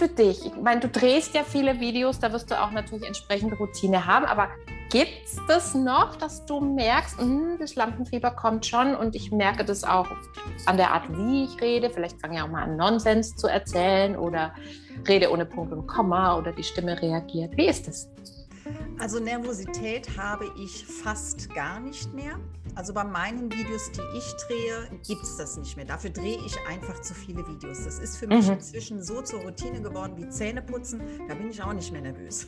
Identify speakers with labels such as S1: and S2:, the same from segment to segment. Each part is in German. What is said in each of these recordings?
S1: für dich? Ich meine, du drehst ja viele Videos, da wirst du auch natürlich entsprechende Routine haben, aber gibt es das noch, dass du merkst, mh, das Lampenfieber kommt schon und ich merke das auch an der Art, wie ich rede. Vielleicht fange ich auch mal an, Nonsens zu erzählen oder rede ohne Punkt und Komma oder die Stimme reagiert. Wie ist das?
S2: Also Nervosität habe ich fast gar nicht mehr. Also bei meinen Videos, die ich drehe, gibt es das nicht mehr. Dafür drehe ich einfach zu viele Videos. Das ist für mich mhm. inzwischen so zur Routine geworden wie Zähneputzen. Da bin ich auch nicht mehr nervös.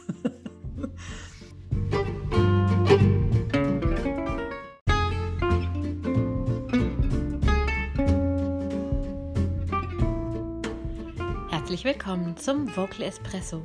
S3: Herzlich willkommen zum Vocal Espresso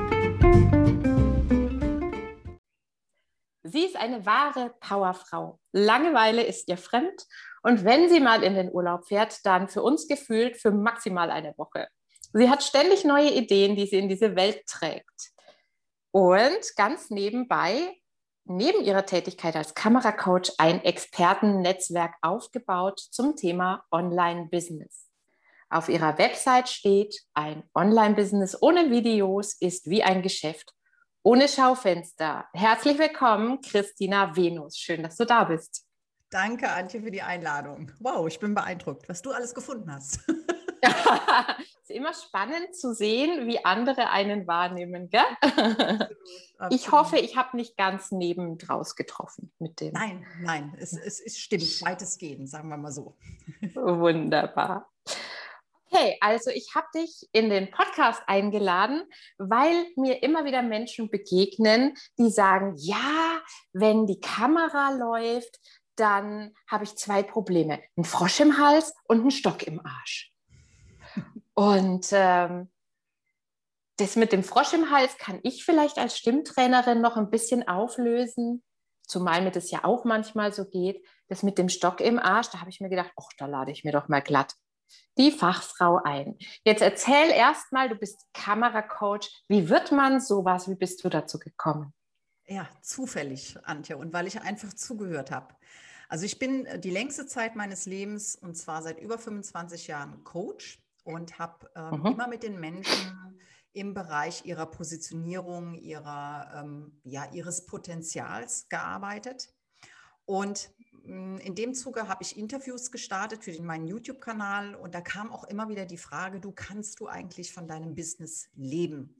S1: Sie ist eine wahre Powerfrau. Langeweile ist ihr fremd und wenn sie mal in den Urlaub fährt, dann für uns gefühlt für maximal eine Woche. Sie hat ständig neue Ideen, die sie in diese Welt trägt. Und ganz nebenbei, neben ihrer Tätigkeit als Kameracoach, ein Expertennetzwerk aufgebaut zum Thema Online-Business. Auf ihrer Website steht, ein Online-Business ohne Videos ist wie ein Geschäft ohne Schaufenster. Herzlich willkommen, Christina Venus. Schön, dass du da bist.
S2: Danke, Antje, für die Einladung. Wow, ich bin beeindruckt, was du alles gefunden hast.
S1: es ist immer spannend zu sehen, wie andere einen wahrnehmen. Gell? Absolut, absolut. Ich hoffe, ich habe nicht ganz neben draus getroffen mit dem.
S2: Nein, nein, es, es, es stimmt, weitestgehend, sagen wir mal so.
S1: Wunderbar. Hey, also ich habe dich in den Podcast eingeladen, weil mir immer wieder Menschen begegnen, die sagen, ja, wenn die Kamera läuft, dann habe ich zwei Probleme, einen Frosch im Hals und einen Stock im Arsch. Und ähm, das mit dem Frosch im Hals kann ich vielleicht als Stimmtrainerin noch ein bisschen auflösen, zumal mir das ja auch manchmal so geht. Das mit dem Stock im Arsch, da habe ich mir gedacht, ach, da lade ich mir doch mal glatt die Fachfrau ein. Jetzt erzähl erstmal, du bist Kameracoach. Wie wird man sowas? Wie bist du dazu gekommen?
S2: Ja, zufällig, Antje, und weil ich einfach zugehört habe. Also ich bin äh, die längste Zeit meines Lebens und zwar seit über 25 Jahren Coach und habe ähm, mhm. immer mit den Menschen im Bereich ihrer Positionierung, ihrer, ähm, ja, ihres Potenzials gearbeitet. Und in dem Zuge habe ich Interviews gestartet für meinen YouTube-Kanal und da kam auch immer wieder die Frage, du kannst du eigentlich von deinem Business leben?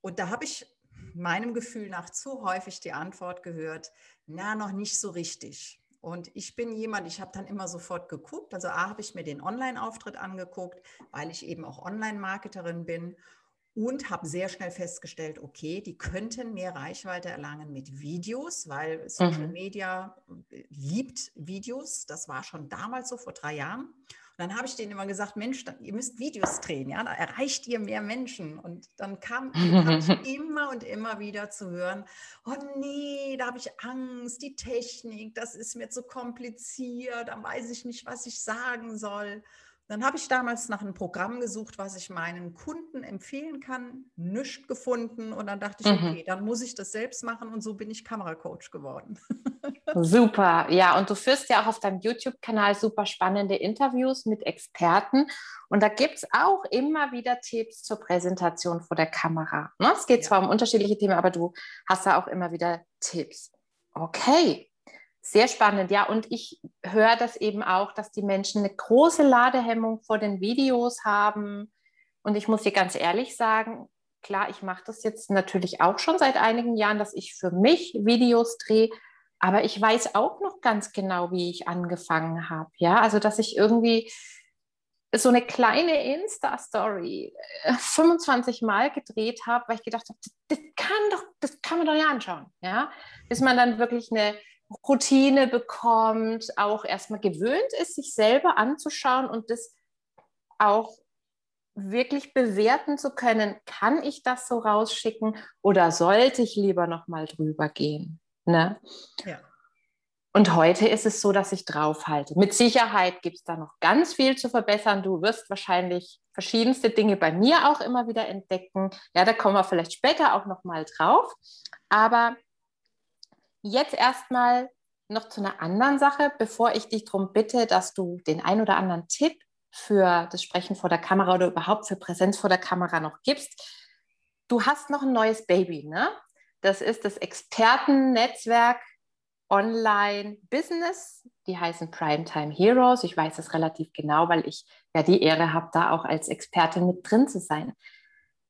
S2: Und da habe ich meinem Gefühl nach zu häufig die Antwort gehört, na, noch nicht so richtig. Und ich bin jemand, ich habe dann immer sofort geguckt. Also A, habe ich mir den Online-Auftritt angeguckt, weil ich eben auch Online-Marketerin bin und habe sehr schnell festgestellt, okay, die könnten mehr Reichweite erlangen mit Videos, weil Social mhm. Media äh, liebt Videos. Das war schon damals so vor drei Jahren. Und dann habe ich denen immer gesagt, Mensch, ihr müsst Videos drehen, ja, da erreicht ihr mehr Menschen. Und dann kam, kam ich immer und immer wieder zu hören, oh nee, da habe ich Angst, die Technik, das ist mir zu kompliziert, dann weiß ich nicht, was ich sagen soll. Dann habe ich damals nach einem Programm gesucht, was ich meinen Kunden empfehlen kann, nichts gefunden und dann dachte ich, mhm. okay, dann muss ich das selbst machen und so bin ich Kameracoach geworden.
S1: Super, ja, und du führst ja auch auf deinem YouTube-Kanal super spannende Interviews mit Experten und da gibt es auch immer wieder Tipps zur Präsentation vor der Kamera. Ne? Es geht ja. zwar um unterschiedliche Themen, aber du hast da auch immer wieder Tipps. Okay, sehr spannend, ja. Und ich höre das eben auch, dass die Menschen eine große Ladehemmung vor den Videos haben. Und ich muss dir ganz ehrlich sagen, klar, ich mache das jetzt natürlich auch schon seit einigen Jahren, dass ich für mich Videos drehe. Aber ich weiß auch noch ganz genau, wie ich angefangen habe. Ja, also dass ich irgendwie so eine kleine Insta-Story 25 äh, Mal gedreht habe, weil ich gedacht habe, das, das, kann doch, das kann man doch nicht anschauen. Ja, bis man dann wirklich eine Routine bekommt, auch erstmal gewöhnt ist, sich selber anzuschauen und das auch wirklich bewerten zu können, kann ich das so rausschicken oder sollte ich lieber noch mal drüber gehen? Ne? Ja. Und heute ist es so, dass ich draufhalte. Mit Sicherheit gibt es da noch ganz viel zu verbessern. Du wirst wahrscheinlich verschiedenste Dinge bei mir auch immer wieder entdecken. Ja, da kommen wir vielleicht später auch noch mal drauf. Aber jetzt erstmal noch zu einer anderen Sache, bevor ich dich darum bitte, dass du den ein oder anderen Tipp für das Sprechen vor der Kamera oder überhaupt für Präsenz vor der Kamera noch gibst. Du hast noch ein neues Baby, ne? Das ist das Expertennetzwerk Online Business. Die heißen Primetime Heroes. Ich weiß das relativ genau, weil ich ja die Ehre habe, da auch als Expertin mit drin zu sein.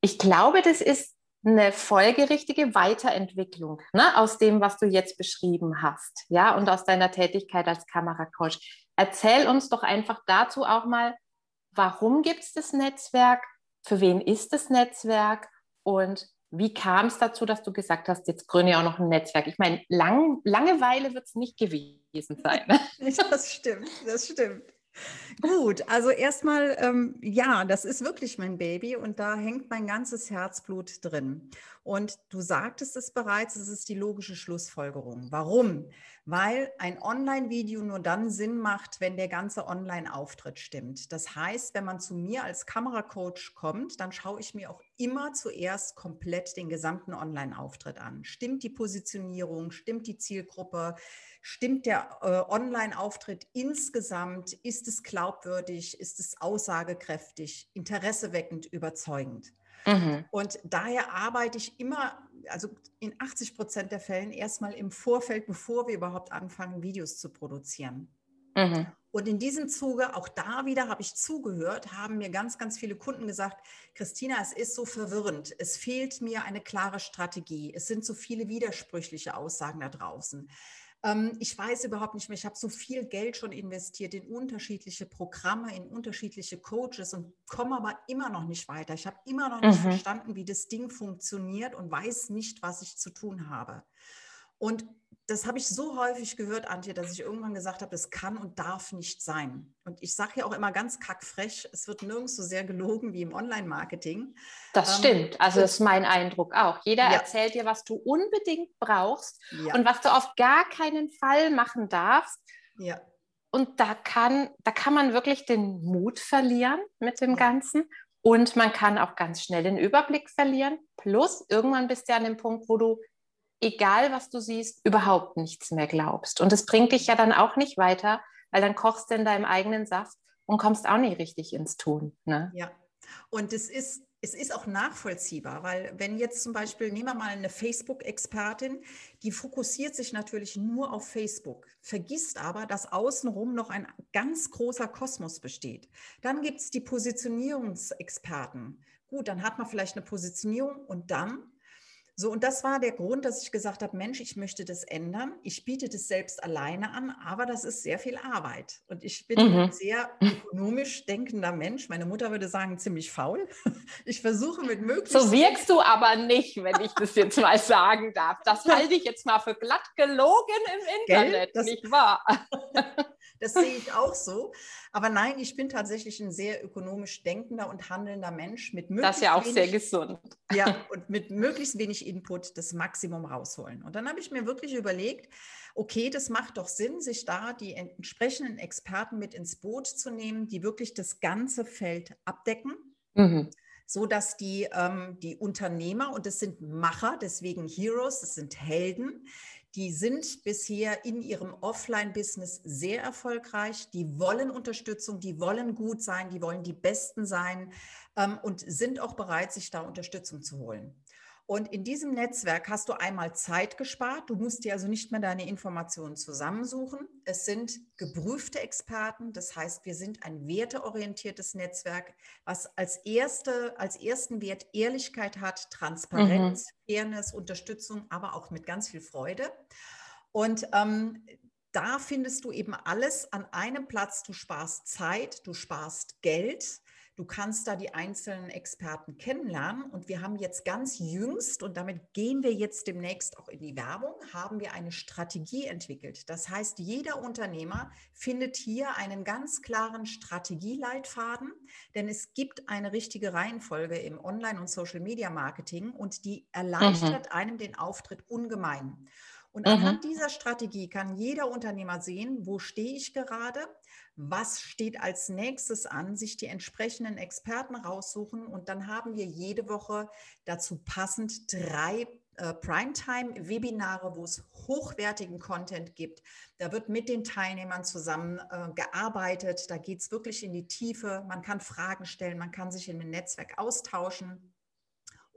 S1: Ich glaube, das ist eine folgerichtige Weiterentwicklung ne, aus dem, was du jetzt beschrieben hast, ja, und aus deiner Tätigkeit als Kameracoach. Erzähl uns doch einfach dazu auch mal, warum gibt es das Netzwerk, für wen ist das Netzwerk und wie kam es dazu, dass du gesagt hast, jetzt gründe ich auch noch ein Netzwerk? Ich meine, lang, Langeweile wird es nicht gewesen sein. Ne?
S2: das stimmt, das stimmt. Gut, also erstmal, ähm, ja, das ist wirklich mein Baby und da hängt mein ganzes Herzblut drin. Und du sagtest es bereits, es ist die logische Schlussfolgerung. Warum? Weil ein Online-Video nur dann Sinn macht, wenn der ganze Online-Auftritt stimmt. Das heißt, wenn man zu mir als Kameracoach kommt, dann schaue ich mir auch immer zuerst komplett den gesamten Online-Auftritt an. Stimmt die Positionierung, stimmt die Zielgruppe? Stimmt der äh, Online-Auftritt insgesamt? Ist es glaubwürdig? Ist es aussagekräftig, interesseweckend, überzeugend? Mhm. Und daher arbeite ich immer, also in 80 Prozent der Fällen erstmal im Vorfeld, bevor wir überhaupt anfangen, Videos zu produzieren. Mhm. Und in diesem Zuge, auch da wieder habe ich zugehört, haben mir ganz, ganz viele Kunden gesagt, Christina, es ist so verwirrend. Es fehlt mir eine klare Strategie. Es sind so viele widersprüchliche Aussagen da draußen. Ähm, ich weiß überhaupt nicht mehr, ich habe so viel Geld schon investiert in unterschiedliche Programme, in unterschiedliche Coaches und komme aber immer noch nicht weiter. Ich habe immer noch nicht mhm. verstanden, wie das Ding funktioniert und weiß nicht, was ich zu tun habe. Und das habe ich so häufig gehört, Antje, dass ich irgendwann gesagt habe, das kann und darf nicht sein. Und ich sage ja auch immer ganz kackfrech, es wird nirgends so sehr gelogen wie im Online-Marketing.
S1: Das ähm, stimmt. Also das ist mein Eindruck auch. Jeder ja. erzählt dir, was du unbedingt brauchst ja. und was du auf gar keinen Fall machen darfst. Ja. Und da kann, da kann man wirklich den Mut verlieren mit dem ja. Ganzen. Und man kann auch ganz schnell den Überblick verlieren. Plus, irgendwann bist du an dem Punkt, wo du egal was du siehst, überhaupt nichts mehr glaubst. Und das bringt dich ja dann auch nicht weiter, weil dann kochst du in deinem eigenen Saft und kommst auch nicht richtig ins Tun. Ne?
S2: Ja, und es ist, es ist auch nachvollziehbar, weil wenn jetzt zum Beispiel, nehmen wir mal eine Facebook-Expertin, die fokussiert sich natürlich nur auf Facebook, vergisst aber, dass außenrum noch ein ganz großer Kosmos besteht. Dann gibt es die Positionierungsexperten. Gut, dann hat man vielleicht eine Positionierung und dann so, und das war der Grund, dass ich gesagt habe, Mensch, ich möchte das ändern. Ich biete das selbst alleine an, aber das ist sehr viel Arbeit. Und ich bin mhm. ein sehr ökonomisch denkender Mensch. Meine Mutter würde sagen, ziemlich faul. Ich versuche mit möglichst...
S1: So wirkst du aber nicht, wenn ich das jetzt mal sagen darf. Das halte ich jetzt mal für glatt gelogen im Internet, das, nicht wahr?
S2: Das sehe ich auch so. Aber nein, ich bin tatsächlich ein sehr ökonomisch denkender und handelnder Mensch mit
S1: möglichst Das ist ja auch wenig, sehr gesund.
S2: Ja, und mit möglichst wenig Input das Maximum rausholen. Und dann habe ich mir wirklich überlegt, okay, das macht doch Sinn, sich da die entsprechenden Experten mit ins Boot zu nehmen, die wirklich das ganze Feld abdecken. Mhm so dass die, ähm, die Unternehmer, und das sind Macher, deswegen Heroes, das sind Helden, die sind bisher in ihrem Offline-Business sehr erfolgreich. Die wollen Unterstützung, die wollen gut sein, die wollen die Besten sein ähm, und sind auch bereit, sich da Unterstützung zu holen. Und in diesem Netzwerk hast du einmal Zeit gespart. Du musst dir also nicht mehr deine Informationen zusammensuchen. Es sind geprüfte Experten. Das heißt, wir sind ein werteorientiertes Netzwerk, was als, erste, als ersten Wert Ehrlichkeit hat, Transparenz, mhm. Fairness, Unterstützung, aber auch mit ganz viel Freude. Und ähm, da findest du eben alles an einem Platz. Du sparst Zeit, du sparst Geld. Du kannst da die einzelnen Experten kennenlernen. Und wir haben jetzt ganz jüngst, und damit gehen wir jetzt demnächst auch in die Werbung, haben wir eine Strategie entwickelt. Das heißt, jeder Unternehmer findet hier einen ganz klaren Strategieleitfaden, denn es gibt eine richtige Reihenfolge im Online- und Social-Media-Marketing und die erleichtert mhm. einem den Auftritt ungemein. Und mhm. anhand dieser Strategie kann jeder Unternehmer sehen, wo stehe ich gerade, was steht als nächstes an, sich die entsprechenden Experten raussuchen und dann haben wir jede Woche dazu passend drei äh, Primetime-Webinare, wo es hochwertigen Content gibt. Da wird mit den Teilnehmern zusammen äh, gearbeitet. Da geht es wirklich in die Tiefe. Man kann Fragen stellen, man kann sich in dem Netzwerk austauschen.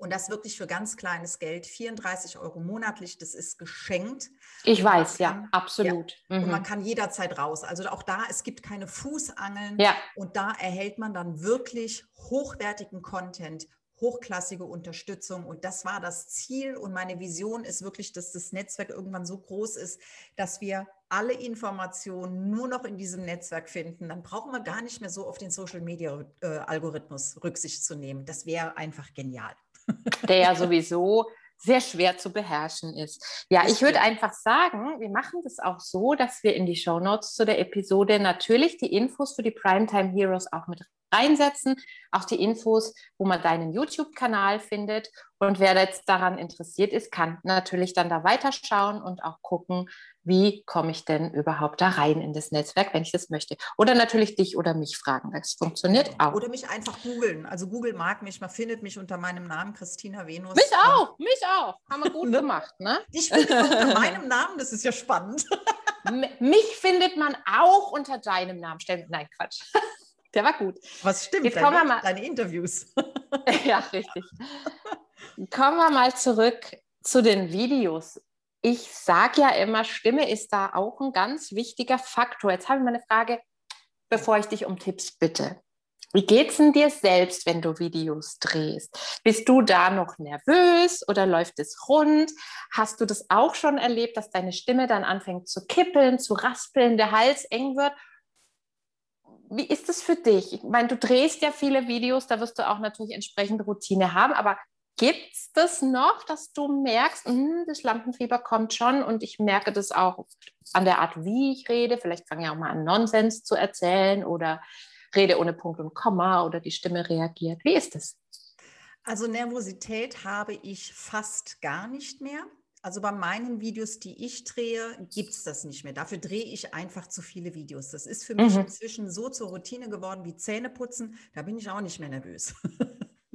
S2: Und das wirklich für ganz kleines Geld, 34 Euro monatlich, das ist geschenkt.
S1: Ich weiß, kann, ja, absolut.
S2: Ja, mhm. Und man kann jederzeit raus. Also auch da, es gibt keine Fußangeln.
S1: Ja.
S2: Und da erhält man dann wirklich hochwertigen Content, hochklassige Unterstützung. Und das war das Ziel. Und meine Vision ist wirklich, dass das Netzwerk irgendwann so groß ist, dass wir alle Informationen nur noch in diesem Netzwerk finden. Dann brauchen wir gar nicht mehr so auf den Social-Media-Algorithmus äh, Rücksicht zu nehmen. Das wäre einfach genial
S1: der ja sowieso sehr schwer zu beherrschen ist. Ja, ich würde einfach sagen, wir machen das auch so, dass wir in die Show Notes zu der Episode natürlich die Infos für die Primetime Heroes auch mit reinsetzen, auch die Infos, wo man deinen YouTube-Kanal findet. Und wer jetzt daran interessiert ist, kann natürlich dann da weiterschauen und auch gucken, wie komme ich denn überhaupt da rein in das Netzwerk, wenn ich das möchte. Oder natürlich dich oder mich fragen. Das funktioniert auch.
S2: Oder mich einfach googeln. Also Google mag mich, man findet mich unter meinem Namen Christina Venus.
S1: Mich auch, mich auch. Haben wir gut ne? gemacht, ne?
S2: Ich finde unter meinem Namen, das ist ja spannend.
S1: mich findet man auch unter deinem Namen. Nein, Quatsch. Der war gut.
S2: Was stimmt?
S1: Jetzt kommen wir mal.
S2: Deine Interviews.
S1: ja, richtig. Kommen wir mal zurück zu den Videos ich sage ja immer, Stimme ist da auch ein ganz wichtiger Faktor. Jetzt habe ich mal eine Frage, bevor ich dich um Tipps bitte. Wie geht es denn dir selbst, wenn du Videos drehst? Bist du da noch nervös oder läuft es rund? Hast du das auch schon erlebt, dass deine Stimme dann anfängt zu kippeln, zu raspeln, der Hals eng wird? Wie ist es für dich? Ich meine, du drehst ja viele Videos, da wirst du auch natürlich entsprechende Routine haben, aber Gibt es das noch, dass du merkst, mh, das Lampenfieber kommt schon und ich merke das auch an der Art, wie ich rede? Vielleicht fange ich auch mal an, Nonsens zu erzählen oder rede ohne Punkt und Komma oder die Stimme reagiert. Wie ist das?
S2: Also Nervosität habe ich fast gar nicht mehr. Also bei meinen Videos, die ich drehe, gibt es das nicht mehr. Dafür drehe ich einfach zu viele Videos. Das ist für mich mhm. inzwischen so zur Routine geworden wie Zähneputzen. Da bin ich auch nicht mehr nervös.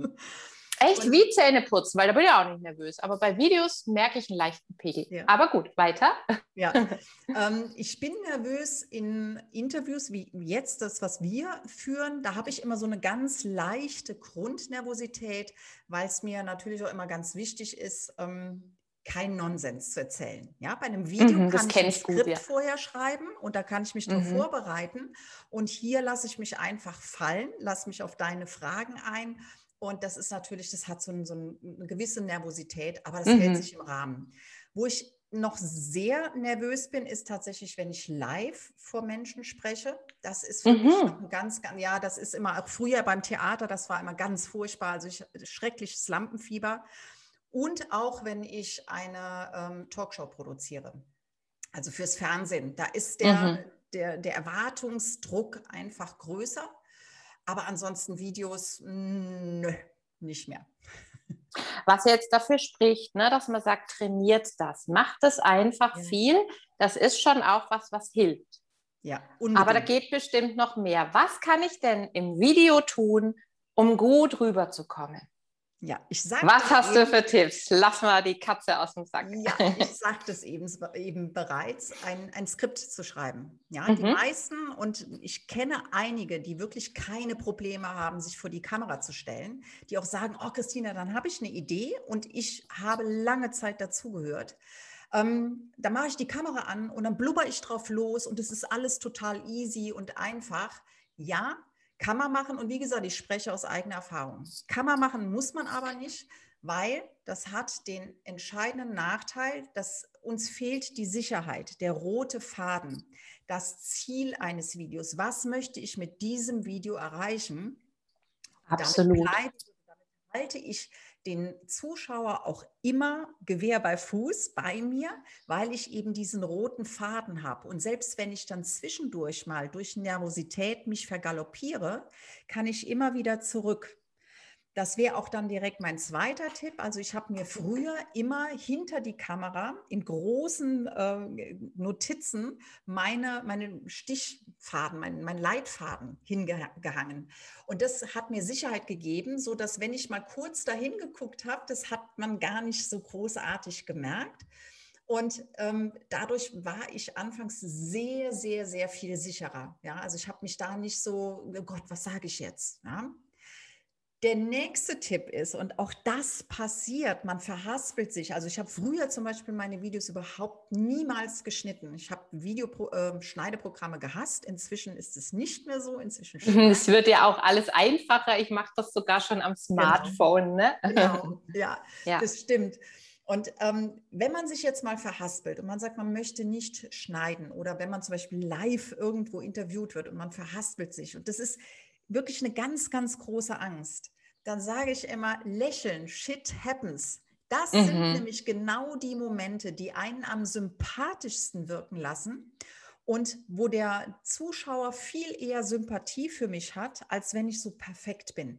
S1: Echt und wie Zähne putzen, weil da bin ich auch nicht nervös. Aber bei Videos merke ich einen leichten Pegel. Ja. Aber gut, weiter.
S2: Ja, ähm, ich bin nervös in Interviews wie jetzt, das, was wir führen. Da habe ich immer so eine ganz leichte Grundnervosität, weil es mir natürlich auch immer ganz wichtig ist, ähm, kein Nonsens zu erzählen. Ja, bei einem Video mhm, kann ich ein Skript gut, ja. vorher schreiben und da kann ich mich darauf mhm. vorbereiten. Und hier lasse ich mich einfach fallen, lasse mich auf deine Fragen ein und das ist natürlich, das hat so, ein, so eine gewisse Nervosität, aber das mhm. hält sich im Rahmen. Wo ich noch sehr nervös bin, ist tatsächlich, wenn ich live vor Menschen spreche. Das ist für mhm. mich ein ganz, ganz, ja, das ist immer, auch früher beim Theater, das war immer ganz furchtbar, also ich, schreckliches Lampenfieber. Und auch wenn ich eine ähm, Talkshow produziere, also fürs Fernsehen, da ist der, mhm. der, der Erwartungsdruck einfach größer. Aber ansonsten Videos, nö, nicht mehr.
S1: Was jetzt dafür spricht, ne, dass man sagt, trainiert das, macht es einfach ja. viel. Das ist schon auch was, was hilft.
S2: Ja,
S1: unbedingt. Aber da geht bestimmt noch mehr. Was kann ich denn im Video tun, um gut rüberzukommen?
S2: Ja, ich
S1: sage. Was hast eben, du für Tipps? Lass mal die Katze aus dem Sack.
S2: Ja, ich sagte es eben, eben bereits, ein, ein Skript zu schreiben. Ja, mhm. die meisten, und ich kenne einige, die wirklich keine Probleme haben, sich vor die Kamera zu stellen, die auch sagen: Oh, Christina, dann habe ich eine Idee und ich habe lange Zeit dazugehört. Ähm, da mache ich die Kamera an und dann blubber ich drauf los und es ist alles total easy und einfach. Ja, kann man machen und wie gesagt, ich spreche aus eigener Erfahrung. Kann man machen, muss man aber nicht, weil das hat den entscheidenden Nachteil, dass uns fehlt die Sicherheit, der rote Faden, das Ziel eines Videos. Was möchte ich mit diesem Video erreichen?
S1: Absolut.
S2: Damit, damit halte ich den Zuschauer auch immer Gewehr bei Fuß bei mir, weil ich eben diesen roten Faden habe. Und selbst wenn ich dann zwischendurch mal durch Nervosität mich vergaloppiere, kann ich immer wieder zurück. Das wäre auch dann direkt mein zweiter Tipp. Also ich habe mir früher immer hinter die Kamera in großen äh, Notizen meine, meine Stichfaden, mein, mein Leitfaden hingehangen. Und das hat mir Sicherheit gegeben, so dass wenn ich mal kurz dahin geguckt habe, das hat man gar nicht so großartig gemerkt. Und ähm, dadurch war ich anfangs sehr, sehr, sehr viel sicherer. Ja, also ich habe mich da nicht so, oh Gott, was sage ich jetzt? Ja? Der nächste Tipp ist, und auch das passiert, man verhaspelt sich. Also ich habe früher zum Beispiel meine Videos überhaupt niemals geschnitten. Ich habe Videoschneideprogramme ähm, äh, gehasst. Inzwischen ist es nicht mehr so. Inzwischen
S1: es wird ja auch alles einfacher. Ich mache das sogar schon am genau. Smartphone.
S2: Genau, ne? genau. Ja, ja, das stimmt. Und ähm, wenn man sich jetzt mal verhaspelt und man sagt, man möchte nicht schneiden oder wenn man zum Beispiel live irgendwo interviewt wird und man verhaspelt sich und das ist wirklich eine ganz, ganz große Angst, dann sage ich immer, lächeln, shit happens. Das mhm. sind nämlich genau die Momente, die einen am sympathischsten wirken lassen und wo der Zuschauer viel eher Sympathie für mich hat, als wenn ich so perfekt bin.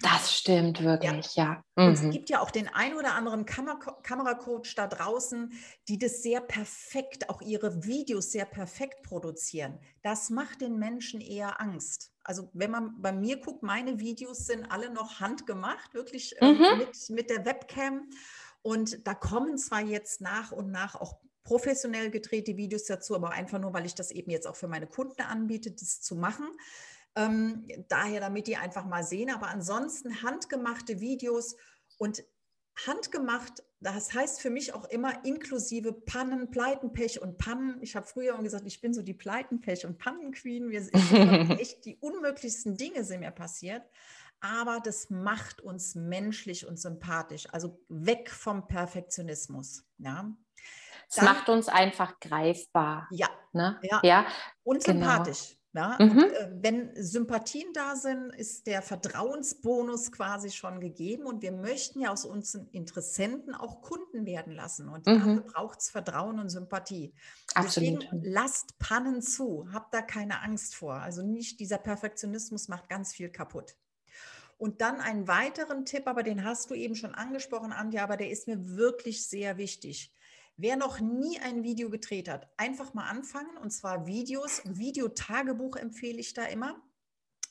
S1: Das stimmt wirklich, ja.
S2: ja. Mhm. es gibt ja auch den ein oder anderen Kamer Kameracoach da draußen, die das sehr perfekt, auch ihre Videos sehr perfekt produzieren. Das macht den Menschen eher Angst. Also wenn man bei mir guckt, meine Videos sind alle noch handgemacht, wirklich äh, mhm. mit, mit der Webcam. Und da kommen zwar jetzt nach und nach auch professionell gedrehte Videos dazu, aber einfach nur, weil ich das eben jetzt auch für meine Kunden anbiete, das zu machen. Ähm, daher, damit die einfach mal sehen. Aber ansonsten handgemachte Videos und handgemacht, das heißt für mich auch immer inklusive Pannen, Pleiten, Pech und Pannen. Ich habe früher immer gesagt, ich bin so die Pleiten, Pech und Pannenqueen. Wir, echt die unmöglichsten Dinge sind mir passiert. Aber das macht uns menschlich und sympathisch. Also weg vom Perfektionismus. Ja.
S1: Es macht uns einfach greifbar.
S2: Ja.
S1: Ne?
S2: ja. ja. Und genau. Ja, mhm. und, äh, wenn Sympathien da sind, ist der Vertrauensbonus quasi schon gegeben und wir möchten ja aus unseren Interessenten auch Kunden werden lassen und mhm. dafür braucht es Vertrauen und Sympathie. Absolut. Deswegen lasst Pannen zu, habt da keine Angst vor. Also nicht dieser Perfektionismus macht ganz viel kaputt. Und dann einen weiteren Tipp, aber den hast du eben schon angesprochen, Antje, aber der ist mir wirklich sehr wichtig. Wer noch nie ein Video gedreht hat, einfach mal anfangen und zwar Videos. Videotagebuch empfehle ich da immer.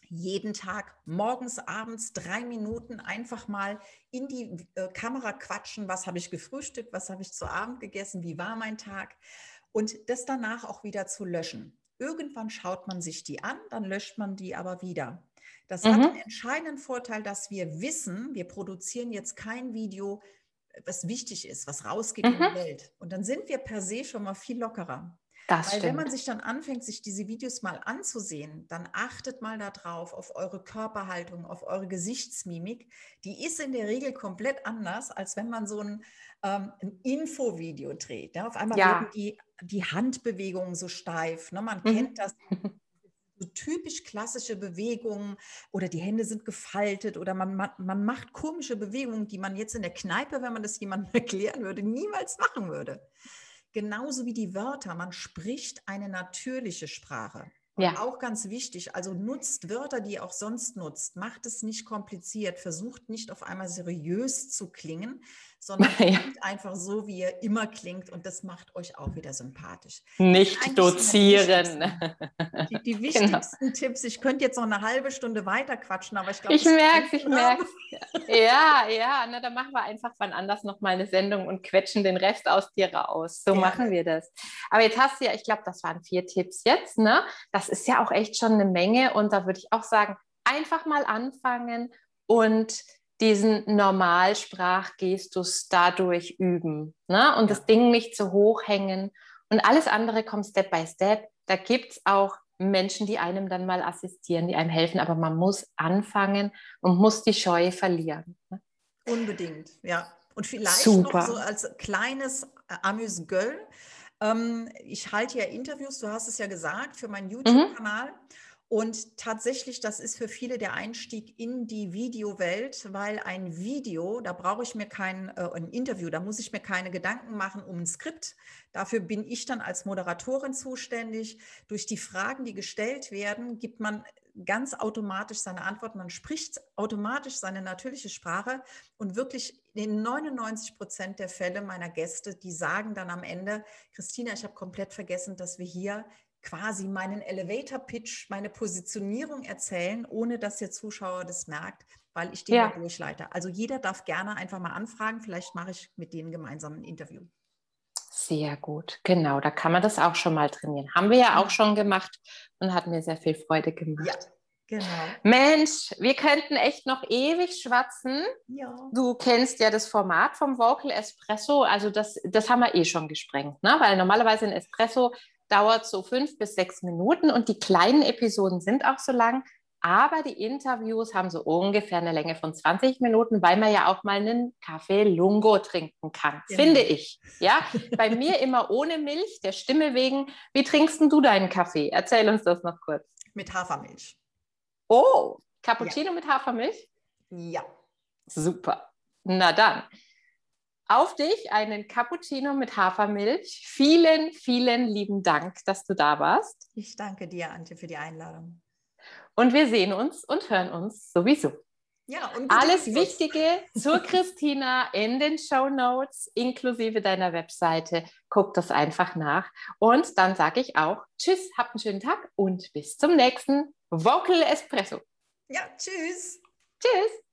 S2: Jeden Tag, morgens, abends, drei Minuten einfach mal in die äh, Kamera quatschen. Was habe ich gefrühstückt? Was habe ich zu Abend gegessen? Wie war mein Tag? Und das danach auch wieder zu löschen. Irgendwann schaut man sich die an, dann löscht man die aber wieder. Das mhm. hat den entscheidenden Vorteil, dass wir wissen, wir produzieren jetzt kein Video was wichtig ist, was rausgeht mhm. in die mhm. Welt. Und dann sind wir per se schon mal viel lockerer. Das Weil stimmt. wenn man sich dann anfängt, sich diese Videos mal anzusehen, dann achtet mal darauf, auf eure Körperhaltung, auf eure Gesichtsmimik. Die ist in der Regel komplett anders, als wenn man so ein, ähm, ein Infovideo dreht. Ja? Auf einmal ja. werden die, die Handbewegungen so steif. Ne? Man mhm. kennt das so typisch klassische Bewegungen oder die Hände sind gefaltet oder man, man, man macht komische Bewegungen, die man jetzt in der Kneipe, wenn man das jemandem erklären würde, niemals machen würde. Genauso wie die Wörter. Man spricht eine natürliche Sprache. Ja. auch ganz wichtig, also nutzt Wörter, die ihr auch sonst nutzt. Macht es nicht kompliziert. Versucht nicht auf einmal seriös zu klingen, sondern ja. klingt einfach so, wie ihr immer klingt und das macht euch auch wieder sympathisch.
S1: Nicht dozieren.
S2: Die, die, genau. wichtigsten genau. Tipps. Ich könnte jetzt noch eine halbe Stunde weiter quatschen, aber ich glaube,
S1: ich merke es, ich merke es. Ja, ja, na, dann machen wir einfach wann anders noch mal eine Sendung und quetschen den Rest aus dir raus. So ja. machen wir das. Aber jetzt hast du ja, ich glaube, das waren vier Tipps jetzt, ne? Das ist ja auch echt schon eine Menge und da würde ich auch sagen, einfach mal anfangen und diesen Normalsprachgestus dadurch üben ne? und das Ding nicht zu hoch hängen. Und alles andere kommt Step by Step. Da gibt es auch Menschen, die einem dann mal assistieren, die einem helfen, aber man muss anfangen und muss die Scheu verlieren. Ne?
S2: Unbedingt, ja. Und vielleicht Super. noch so als kleines Amüs-Göll. Ähm, ich halte ja Interviews, du hast es ja gesagt, für meinen mhm. YouTube-Kanal. Mhm. Und tatsächlich, das ist für viele der Einstieg in die Videowelt, weil ein Video, da brauche ich mir kein äh, ein Interview, da muss ich mir keine Gedanken machen um ein Skript. Dafür bin ich dann als Moderatorin zuständig. Durch die Fragen, die gestellt werden, gibt man ganz automatisch seine Antworten. Man spricht automatisch seine natürliche Sprache und wirklich in 99 Prozent der Fälle meiner Gäste, die sagen dann am Ende, Christina, ich habe komplett vergessen, dass wir hier quasi meinen Elevator-Pitch, meine Positionierung erzählen, ohne dass der Zuschauer das merkt, weil ich den ja. durchleite. Also jeder darf gerne einfach mal anfragen. Vielleicht mache ich mit denen gemeinsam ein Interview.
S1: Sehr gut, genau. Da kann man das auch schon mal trainieren. Haben wir ja auch schon gemacht und hat mir sehr viel Freude gemacht. Ja. Genau. Mensch, wir könnten echt noch ewig schwatzen. Ja. Du kennst ja das Format vom Vocal Espresso, also das, das haben wir eh schon gesprengt, ne? weil normalerweise ein Espresso dauert so fünf bis sechs Minuten und die kleinen Episoden sind auch so lang. Aber die Interviews haben so ungefähr eine Länge von 20 Minuten, weil man ja auch mal einen Kaffee Lungo trinken kann, genau. finde ich. Ja, bei mir immer ohne Milch, der Stimme wegen. Wie trinkst du deinen Kaffee? Erzähl uns das noch kurz.
S2: Mit Hafermilch.
S1: Oh, Cappuccino ja. mit Hafermilch?
S2: Ja.
S1: Super. Na dann, auf dich einen Cappuccino mit Hafermilch. Vielen, vielen lieben Dank, dass du da warst.
S2: Ich danke dir, Antje, für die Einladung.
S1: Und wir sehen uns und hören uns sowieso.
S2: Ja,
S1: und Alles Wichtige zur Christina in den Show Notes inklusive deiner Webseite. Guck das einfach nach. Und dann sage ich auch Tschüss, habt einen schönen Tag und bis zum nächsten Vocal Espresso.
S2: Ja, tschüss.
S1: Tschüss.